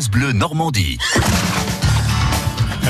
France Bleu Normandie.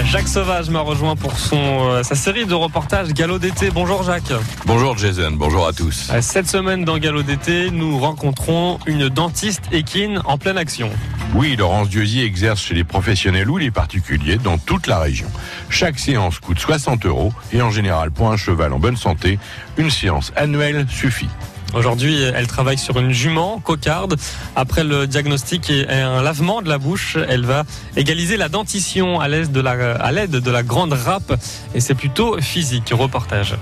Jacques Sauvage m'a rejoint pour son, euh, sa série de reportages Galop d'été. Bonjour Jacques. Bonjour Jason, bonjour à tous. Euh, Cette semaine dans Galop d'été, nous rencontrons une dentiste équine en pleine action. Oui, Laurence Dieuzy exerce chez les professionnels ou les particuliers dans toute la région. Chaque séance coûte 60 euros et en général pour un cheval en bonne santé, une séance annuelle suffit. Aujourd'hui, elle travaille sur une jument cocarde. Après le diagnostic et un lavement de la bouche, elle va égaliser la dentition à l'aide de la, grande râpe. Et c'est plutôt physique. Reportage.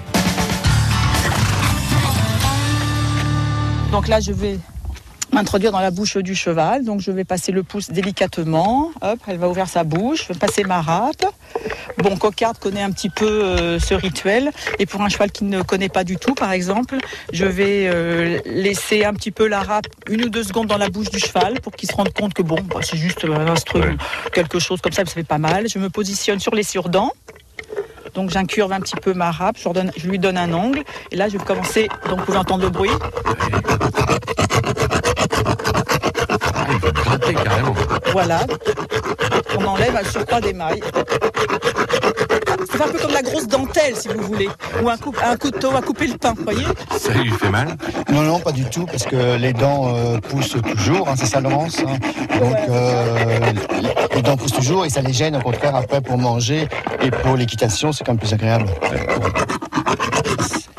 Donc là, je vais m'introduire dans la bouche du cheval. Donc je vais passer le pouce délicatement. Hop, elle va ouvrir sa bouche. Je vais passer ma râpe. Bon, Cocarde connaît un petit peu euh, ce rituel. Et pour un cheval qui ne connaît pas du tout, par exemple, je vais euh, laisser un petit peu la râpe une ou deux secondes dans la bouche du cheval pour qu'il se rende compte que bon, bah, c'est juste un instru- Ouais. quelque chose comme ça, ça fait pas mal. Je me positionne sur les surdents. Donc j'incurve un petit peu ma râpe, je, redonne- je lui donne un angle. Et là, je vais commencer, donc vous pouvez entendre le bruit il faut gratter carrément. Voilà. On enlève le surcroît des mailles. C'est un peu comme la grosse dentelle, si vous voulez. Ou un, coup- un couteau à couper le pain, vous voyez Ça lui fait mal Non, non, pas du tout, parce que les dents euh, poussent toujours, hein, c'est ça Laurence. hein. Donc euh, les dents poussent toujours et ça les gêne au contraire après pour manger et pour l'équitation, c'est quand même plus agréable.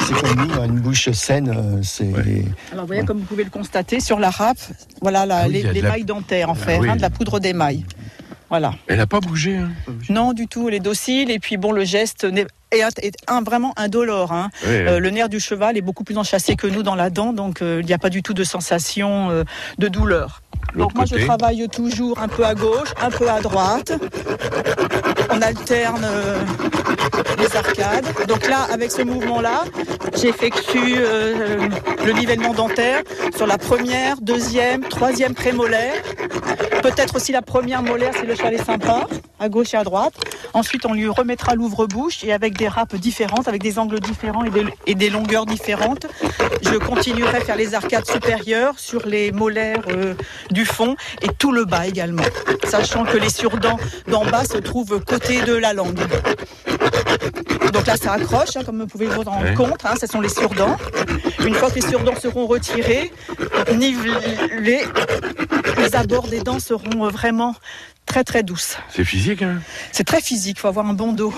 C'est comme nous, hein, une bouche saine, euh, c'est... Alors, vous voyez, comme vous pouvez le constater, sur la râpe, voilà la- Ah oui, les, la- mailles dentaires en Ah fer, oui. hein, de la poudre d'émail. Voilà. Elle n'a pas bougé. Hein. Non, du tout, elle est docile. Et puis, bon, le geste n'est- est, est un, vraiment indolore. Hein. Euh, le nerf du cheval est beaucoup plus enchâssé que nous dans la dent, donc euh, il n'y a pas du tout de sensation euh, de douleur. Donc moi je travaille toujours un peu à gauche, un peu à droite. On alterne euh, les arcades. Donc là, avec ce mouvement-là, j'effectue euh, le nivellement dentaire sur la première, deuxième, troisième prémolaire. Peut-être aussi la première molaire si le cheval est sympa, à gauche et à droite. Ensuite, on lui remettra l'ouvre-bouche et avec des râpes différentes, avec des angles différents et des, et des longueurs différentes. Je continuerai à faire les arcades supérieures sur les molaires euh, du fond et tout le bas également, sachant que les surdents d'en bas se trouvent côté de la langue. Donc là, ça accroche, hein, comme vous pouvez vous rendre Ouais. compte. Hein, ce sont les surdents. Une fois que les surdents seront retirés, nivelés, les abords des dents seront vraiment très très douces. C'est physique. Hein? C'est très physique, il faut avoir un bon dos.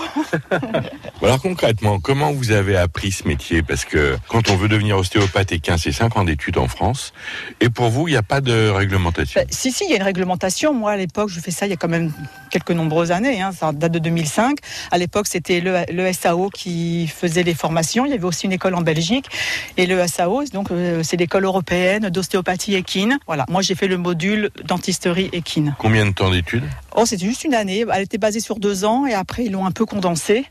Alors concrètement, comment vous avez appris ce métier? Parce que quand on veut devenir ostéopathe équin, c'est 5 ans d'études en France. Et pour vous, il n'y a pas de réglementation? Ben, si, si, il y a une réglementation. Moi, à l'époque, je fais ça il y a quand même quelques nombreuses années. hein, ça date de 2005. À l'époque, c'était le, le SAO qui faisait les formations. Il y avait aussi une école en Belgique. Et le SAO, donc, euh, c'est l'école européenne d'ostéopathie équine. Voilà. Moi, j'ai fait le module dentisterie équine. Combien de temps d'études? Oh, c'était juste une année. Elle était basée sur deux ans et après, ils l'ont un peu condensée.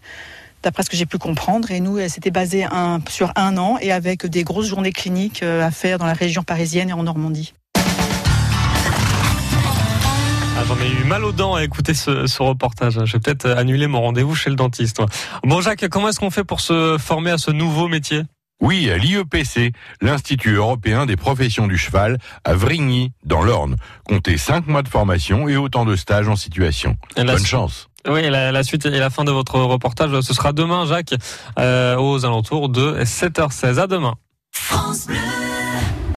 D'après ce que j'ai pu comprendre, et nous, elle s'était basée un- sur un an et avec des grosses journées cliniques euh, à faire dans la région parisienne et en Normandie. Ah, J'en ai eu mal aux dents à écouter ce, ce reportage. Je vais peut-être annuler mon rendez-vous chez le dentiste. Bon Jacques, comment est-ce qu'on fait pour se former à ce nouveau métier? Oui, à l'IEPC, l'Institut européen des professions du cheval, à Vrigny, dans l'Orne. Comptez 5 mois de formation et autant de stages en situation. Et la Bonne chance. Oui, la, la suite et la fin de votre reportage, ce sera demain, Jacques, euh, aux alentours de 7h16. À demain. France Bleu.